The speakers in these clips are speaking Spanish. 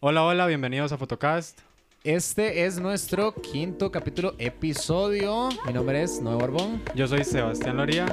Hola, hola, bienvenidos a Photocast. Este es nuestro quinto capítulo episodio. Mi nombre es Noé Borbón. Yo soy Sebastián Loría.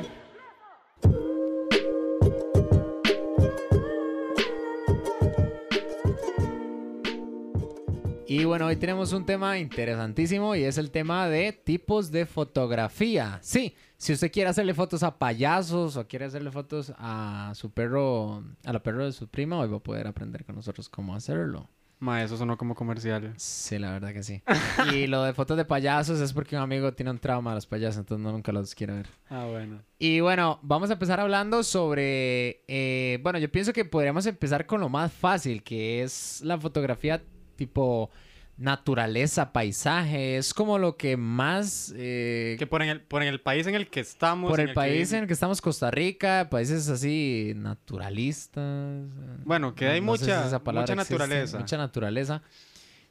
Y bueno, hoy tenemos un tema interesantísimo y es el tema de tipos de fotografía. Sí, si usted quiere hacerle fotos a payasos o quiere hacerle fotos a su perro, a la perro de su prima, hoy va a poder aprender con nosotros cómo hacerlo. Ma, eso sonó como comercial. Sí, la verdad que sí. y lo de fotos de payasos es porque un amigo tiene un trauma a los payasos, entonces no nunca los quiere ver. Ah, bueno. Y bueno, vamos a empezar hablando sobre... eh, bueno, yo pienso que podríamos empezar con lo más fácil, que es la fotografía tipo naturaleza, paisaje. Es como lo que más... eh, Que por en, el, por en el país en el que estamos. por en el país que- en el que estamos, Costa Rica, países así naturalistas. Bueno, que hay no sé si mucha, mucha existe, naturaleza. Mucha naturaleza.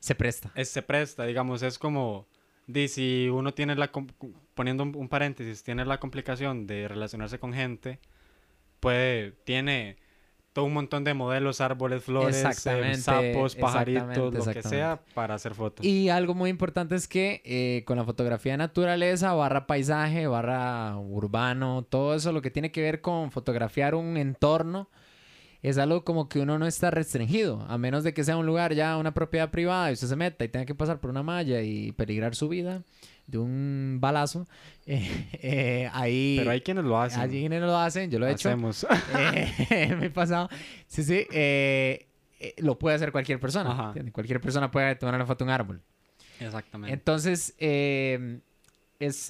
Se presta. Es- se presta, digamos, es como... Si uno tiene la... Poniendo un, un paréntesis, tiene la complicación de relacionarse con gente, puede... Tiene todo un montón de modelos, árboles, flores, eh, Exactamente, sapos, pajaritos, exactamente, lo que exactamente. sea, para hacer fotos. Y algo muy importante es que eh, con la fotografía de naturaleza, barra paisaje, barra urbano, todo eso lo que tiene que ver con fotografiar un entorno, es algo como que uno no está restringido, a menos de que sea un lugar ya, una propiedad privada y usted se meta y tenga que pasar por una malla y peligrar su vida de un balazo. eh, eh, ahí... Pero hay quienes lo hacen. Allí quienes lo hacen, yo lo he hecho. Hacemos. Eh, en mi pasado. Sí, sí. lo puede hacer cualquier persona. Cualquier persona puede tomar una foto de un árbol. Exactamente. Entonces, es,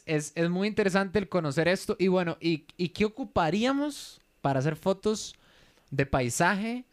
es- es muy interesante el conocer esto. Y bueno, ¿y, y qué ocuparíamos para hacer fotos de paisaje?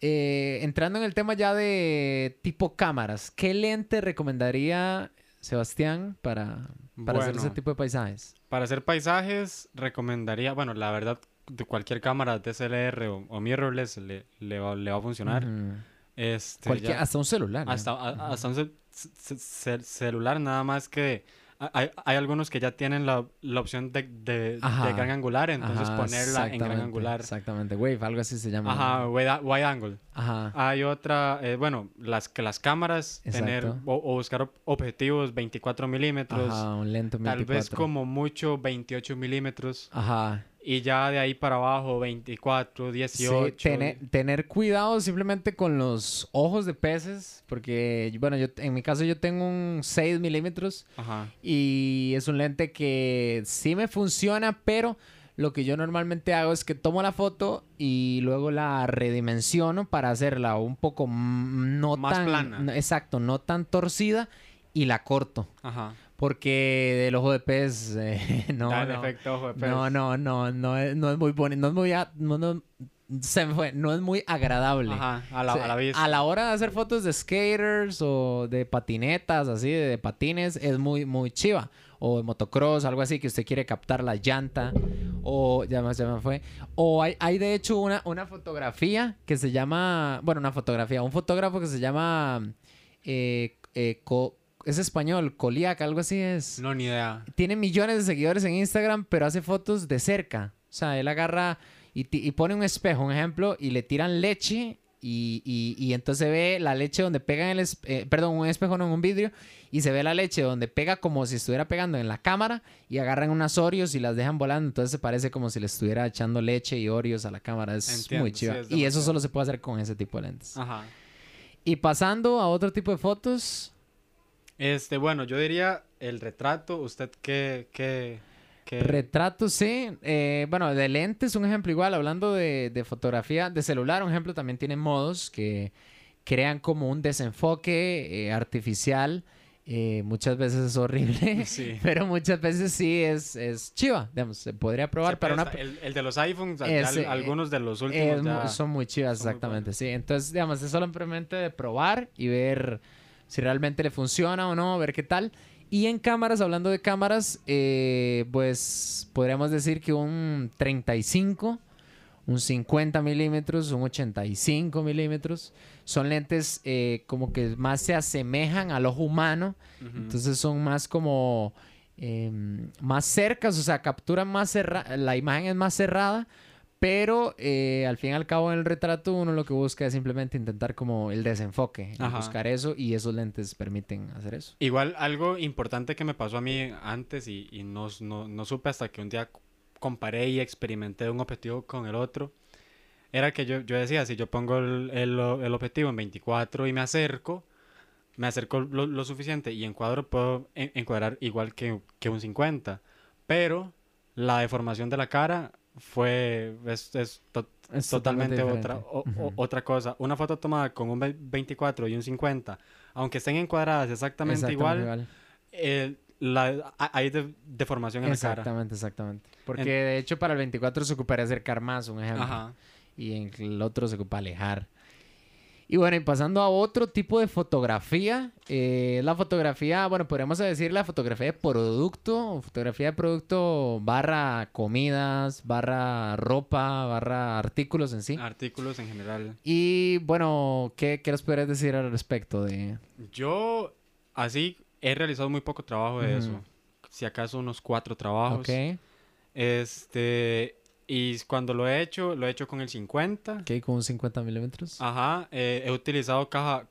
Entrando en el tema ya de tipo cámaras, ¿qué lente recomendaría Sebastián para, para hacer ese tipo de paisajes? Para hacer paisajes, recomendaría, bueno, la verdad, de cualquier cámara DSLR o, o mirrorless le, le, va, le va a funcionar. Ujú. Este, ya- hasta un celular. ¿no? hasta, un cel- ce- ce- celular, nada más que hay, hay algunos que ya tienen la, la opción de, de, gran angular, entonces Ajá, ponerla en gran angular. Exactamente, Wave, algo así se llama. Ajá, wide, wide angle. Ajá. Hay otra, eh, bueno, las que las cámaras, tener o, o buscar ob- objetivos 24 milímetros, Ajá, un lento tal vez 24. como mucho 28 milímetros. Ajá. Y ya de ahí para abajo, 24, 18. Sí, tener, tener cuidado simplemente con los ojos de peces, porque, bueno, yo en mi caso yo tengo un 6 milímetros Ajá. y es un lente que sí me funciona, pero lo que yo normalmente hago es que tomo la foto y luego la redimensiono para hacerla un poco no Más tan... plana. exacto, no tan torcida y la corto. Ajá. Porque del ojo de pez, eh, no, Da el no. efecto ojo de pez. No, no, no, no es, no es muy bonito, no es muy, a- no, no- se me fue, no es muy agradable. Ajá, a la, O sea, a la vista. a la hora de hacer fotos de skaters o de patinetas, así, de, patines, es muy, muy chiva. O de motocross, algo así, que usted quiere captar la llanta. O, ya me, ya me fue. O hay, hay de hecho una, una fotografía que se llama, bueno, una fotografía, un fotógrafo que se llama, eh, eh, Co- es español, Coliac, algo así es No, ni idea. tiene millones de seguidores en Instagram, pero hace fotos de cerca. O sea, él agarra y, pone un espejo, un ejemplo, y le tiran leche y, y- y entonces ve la leche donde pega en el... eh, perdón, un espejo, no en un vidrio, y se ve la leche donde pega como si estuviera pegando en la cámara y agarran unas Oreos y las dejan volando. Entonces se parece como si le estuviera echando leche y Oreos a la cámara. Es Entiendo, muy sí, es y eso solo se puede hacer con ese tipo de lentes. Ajá. Y pasando a otro tipo de fotos... Este, bueno, yo diría el retrato. ¿Usted qué, qué, qué? Retratos, sí. Eh, bueno, de lentes, un ejemplo igual, hablando de, de fotografía, de celular, un ejemplo, también tiene modos que crean como un desenfoque eh, artificial. Eh, muchas veces es horrible, Sí. pero muchas veces sí es, es chiva, digamos, se podría probar para una... el, el de los iPhones, al- algunos de los últimos ya... son muy chivas, son muy exactamente, sí. Entonces, digamos, es solamente de probar y ver si realmente le funciona o no, ver qué tal. Y en cámaras, hablando de cámaras, eh, pues podríamos decir que un 35, un 50 milímetros, un 85 milímetros, son lentes eh, como que más se asemejan al ojo humano. Entonces son más como em, más cercas, o sea, capturan más la imagen es más cerrada, Pero eh, al fin y al cabo en el retrato uno lo que busca es simplemente intentar como el desenfoque, buscar eso y esos lentes permiten hacer eso. Igual algo importante que me pasó a mí antes y, y no, no, no supe hasta que un día comparé y experimenté un objetivo con el otro, era que yo, yo decía, si yo pongo el, el el objetivo en 24 y me acerco, me acerco lo, lo suficiente y encuadro, puedo en- encuadrar igual que, que un 50. Pero la deformación de la cara fue, es, es to- Es totalmente totalmente otra, o- otra cosa. Una foto tomada con un ve- 24 y un 50, aunque estén encuadradas exactamente, igual, eh, la, hay de- deformación en la cara. Exactamente, exactamente. Porque En- de hecho para el 24 se ocuparía acercar más, un ejemplo. Ajá. Y en el otro se ocupa alejar. Y bueno, y pasando a otro tipo de fotografía, eh, la fotografía, bueno, podríamos decir la fotografía de producto, fotografía de producto barra comidas, barra ropa, barra artículos en sí. Artículos en general. Y bueno, ¿qué, qué nos podrías decir al respecto de...? Yo, así, he realizado muy poco trabajo de eso. Si acaso unos cuatro trabajos. Ok, Este, y cuando lo he hecho, lo he hecho con el 50. ok, con un 50 milímetros. Ajá, eh, he utilizado caja,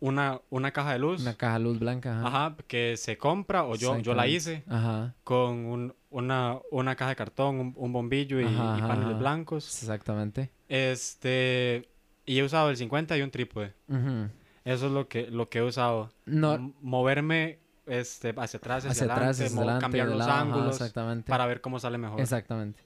una, una caja de luz. Una caja luz blanca. Ajá. Ajá, que se compra o yo, yo la hice Ajá, con un- una, una caja de cartón, un, un bombillo y, Ajá, y ajá, paneles blancos. exactamente. Este, y he usado el 50 y un trípode. Ujú. Eso es lo que, lo que he usado. No, M- moverme este, hacia atrás, hacia, hacia atrás, adelante, hacia adelante, cambiar de los lado, ajá, ángulos exactamente. para ver cómo sale mejor. Exactamente.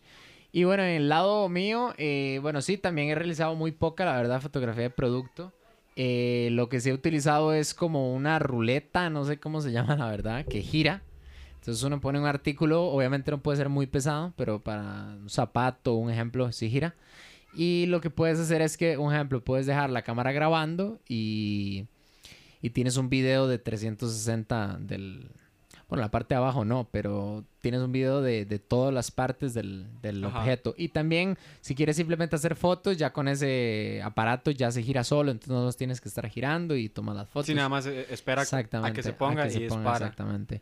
Y bueno, en el lado mío, eh, bueno, sí, también he realizado muy poca, la verdad, fotografía de producto. Eh, lo que sí he utilizado es como una ruleta, no sé cómo se llama, la verdad, que gira. Entonces uno pone un artículo, obviamente no puede ser muy pesado, pero para un zapato, un ejemplo, sí gira. Y lo que puedes hacer es que, un ejemplo, puedes dejar la cámara grabando y, y tienes un video de 360 del... Bueno, la parte de abajo no, pero tienes un video de, de todas las partes del, objeto. Y también, si quieres simplemente hacer fotos, ya con ese aparato ya se gira solo, entonces no los tienes que estar girando y tomas las fotos. Sí, nada más eh, espera a que se ponga que y se ponga, dispara. Exactamente.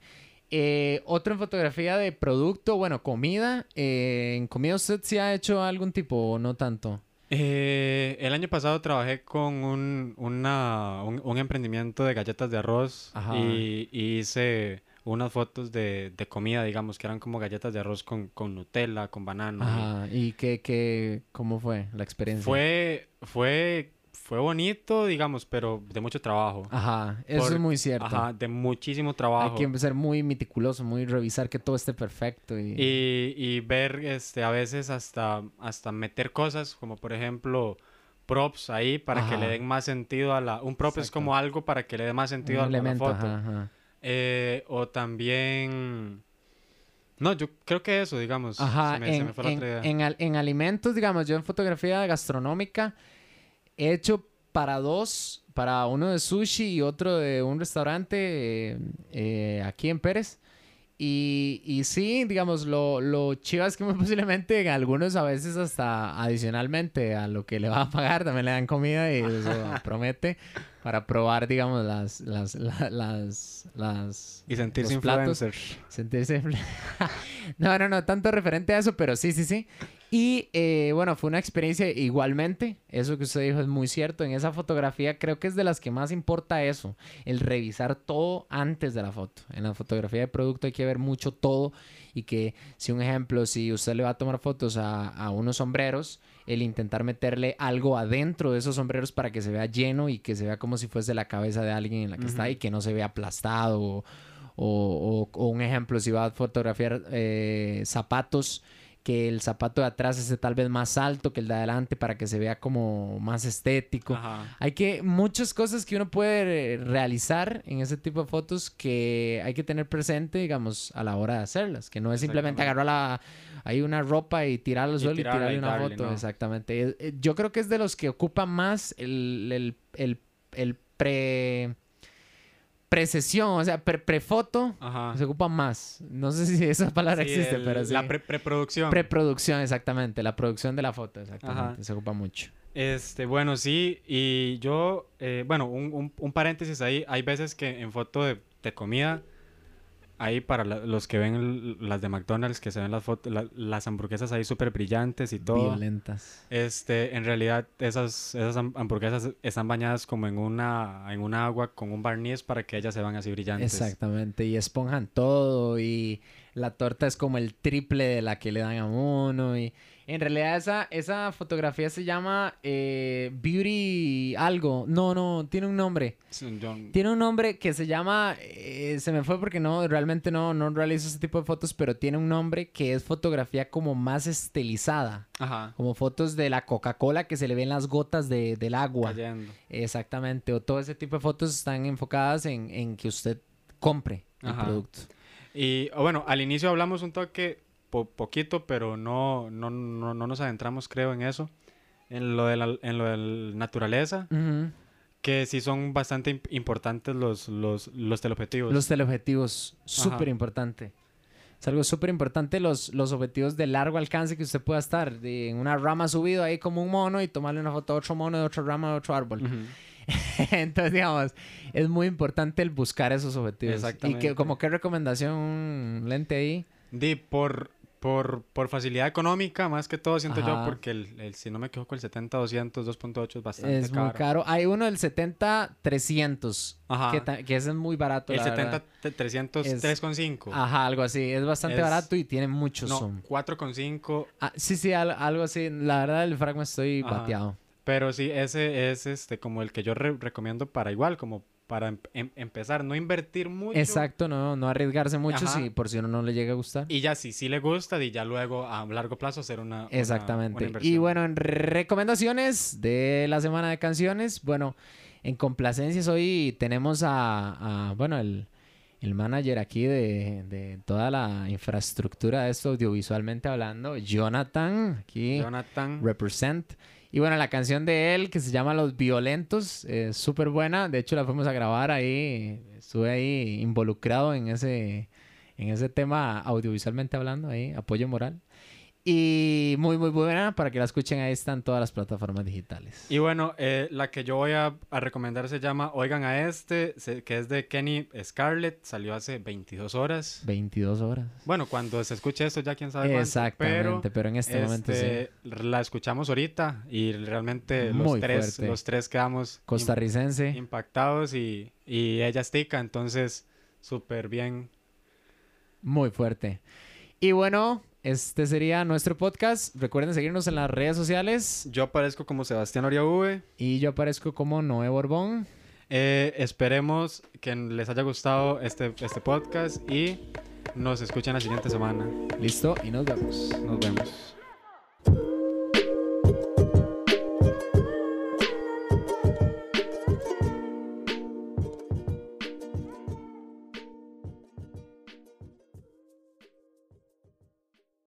Eh, otro en fotografía de producto, bueno, comida. Eh, ¿En comida usted sí ha hecho algún tipo o no tanto? Eh, el año pasado trabajé con un, una- un, un emprendimiento de galletas de arroz Ajá. y, y hice unas fotos de, de comida, digamos, que eran como galletas de arroz con, con Nutella, con banano. y- Ajá. ¿Y qué, qué, cómo fue la experiencia? Fue, fue, fue bonito, digamos, pero de mucho trabajo. Ajá, eso Por- es muy cierto. Ajá, de muchísimo Hay trabajo. que ser muy meticuloso, muy revisar que todo esté perfecto. Y... Y, y ver, este, a veces hasta, hasta meter cosas, como por ejemplo props ahí para que le den más sentido a la... Un prop es como algo para que le dé más sentido un a la- a la elemento, foto. ajá, ajá. Eh, o también... No, yo creo que eso, digamos. Ajá, se me, se en, me fue la en- otra idea. en al- en alimentos, digamos, yo en fotografía gastronómica he hecho para dos, para uno de sushi y otro de un restaurante eh, eh, aquí en Pérez. Y, y sí, digamos, lo, lo chiva es que muy posiblemente en algunos a veces hasta adicionalmente a lo que le va a pagar también le dan comida y eso promete para probar, digamos, las, las, la- las, las, Y sentirse los platos. influencer. Sentirse. no, no, no, tanto referente a eso, pero sí, sí, sí. Y eh, bueno, fue una experiencia igualmente. Eso que usted dijo es muy cierto. En esa fotografía creo que es de las que más importa eso, el revisar todo antes de la foto. En la fotografía de producto hay que ver mucho todo y que si un ejemplo, si usted le va a tomar fotos a, a unos sombreros, el intentar meterle algo adentro de esos sombreros para que se vea lleno y que se vea como si fuese la cabeza de alguien en la que está y que no se vea aplastado o, o- o- o un ejemplo, si va a fotografiar eh, zapatos, que el zapato de atrás esté tal vez más alto que el de adelante para que se vea como más estético. Ajá. Hay que muchas cosas que uno puede realizar en ese tipo de fotos que hay que tener presente, digamos, a la hora de hacerlas, que no es simplemente agarrar la hay una ropa y tirarla al suelo y tirarle una darle, foto, ¿no? exactamente. Eh, Yo creo que es de los que ocupa más el, el, el, el pre precesión, o sea, pre prefoto se ocupa más. No sé si esa palabra Sí, existe, el- pero sí. La pre- preproducción. Preproducción, exactamente. La producción de la foto, exactamente. Ajá. Se ocupa mucho. Este, bueno, sí, y yo, eh, bueno, un, un- un paréntesis ahí, hay veces que en foto de, de comida ahí para la- los que ven las de McDonald's, que se ven las fotos, la- las hamburguesas ahí súper brillantes y todo. Violentas. Este, en realidad esas, esas ham- hamburguesas están bañadas como en una, en un agua con un barniz para que ellas se van así brillantes. Exactamente, y esponjan todo y la torta es como el triple de la que le dan a uno y en realidad esa, esa fotografía se llama eh, Beauty algo, no, no, tiene un nombre, Sí, tiene un nombre que se llama, eh, se me fue porque no, realmente no, no realizo ese tipo de fotos, pero tiene un nombre que es fotografía como más estilizada, Ajá. como fotos de la Coca-Cola que se le ven las gotas de- del agua. Cayendo. Exactamente, o todo ese tipo de fotos están enfocadas en, en que usted compre el producto. Y bueno, al inicio hablamos un toque po- poquito, pero no, no, no, no nos adentramos, creo, en eso. En lo de la, en lo de la naturaleza, que sí son bastante imp- importantes los, los, los teleobjetivos. Los teleobjetivos, súper importante. Es algo súper importante los, los objetivos de largo alcance que usted pueda estar de- en una rama subido ahí como un mono y tomarle una foto a otro mono de otra rama de otro árbol. Entonces, digamos, es muy importante el buscar esos objetivos. Y que, Exactamente. como qué recomendación, un lente ahí. Di, por, por, por facilidad económica, más que todo, siento yo, Ajá. porque el, el- si no me equivoco, el 70-200, 2.8 es bastante Es caro. muy caro. Hay uno del 70-300, Ajá. que, que ese es muy barato. El la verdad. 70-300, Es- 3.5. Ajá, algo así. Es bastante Es- barato y tiene mucho No, zoom. 4.5 Ah, sí, sí, al- algo así. La verdad, el fragmento estoy Ajá. bateado. Pero sí, ese es este como el que yo re- recomiendo para igual, como para em- em- empezar, no invertir mucho. Exacto, no, no arriesgarse mucho Ajá. si por si uno no le llega a gustar. Y ya si sí le gusta, y ya luego a largo plazo hacer una, Exactamente. una y inversión. bueno, en recomendaciones de la semana de canciones, bueno, en complacencias hoy tenemos a, a, bueno, el, el manager aquí de, de toda la infraestructura de esto audiovisualmente hablando, Jonathan, aquí. Jonathan. Represent. Y bueno, la canción de él que se llama Los Violentos es súper buena. De hecho, la fuimos a grabar ahí. Estuve ahí involucrado en ese, en ese tema audiovisualmente hablando, ahí, apoyo moral. Y muy, muy buena para que la escuchen. Ahí están todas las plataformas digitales. Y bueno, eh, la que yo voy a, a recomendar se llama Oigan a este, se- que es de Kenny Scarlett, salió hace 22 horas. 22 horas. Bueno, cuando se escuche esto ya quién sabe cuánto, Exactamente, pero, en este, momento sí. este, la escuchamos ahorita y realmente los tres, fuerte. los tres quedamos Costarricense. impactados y, y ella es tica, entonces súper bien. Muy fuerte. Y bueno, este sería nuestro podcast. Recuerden seguirnos en las redes sociales. Yo aparezco como Sebastián Oriaúbe. Y yo aparezco como Noé Borbón. Eh, esperemos que les haya gustado este, este podcast y nos escuchen la siguiente semana. Listo, y nos vemos. Nos vemos.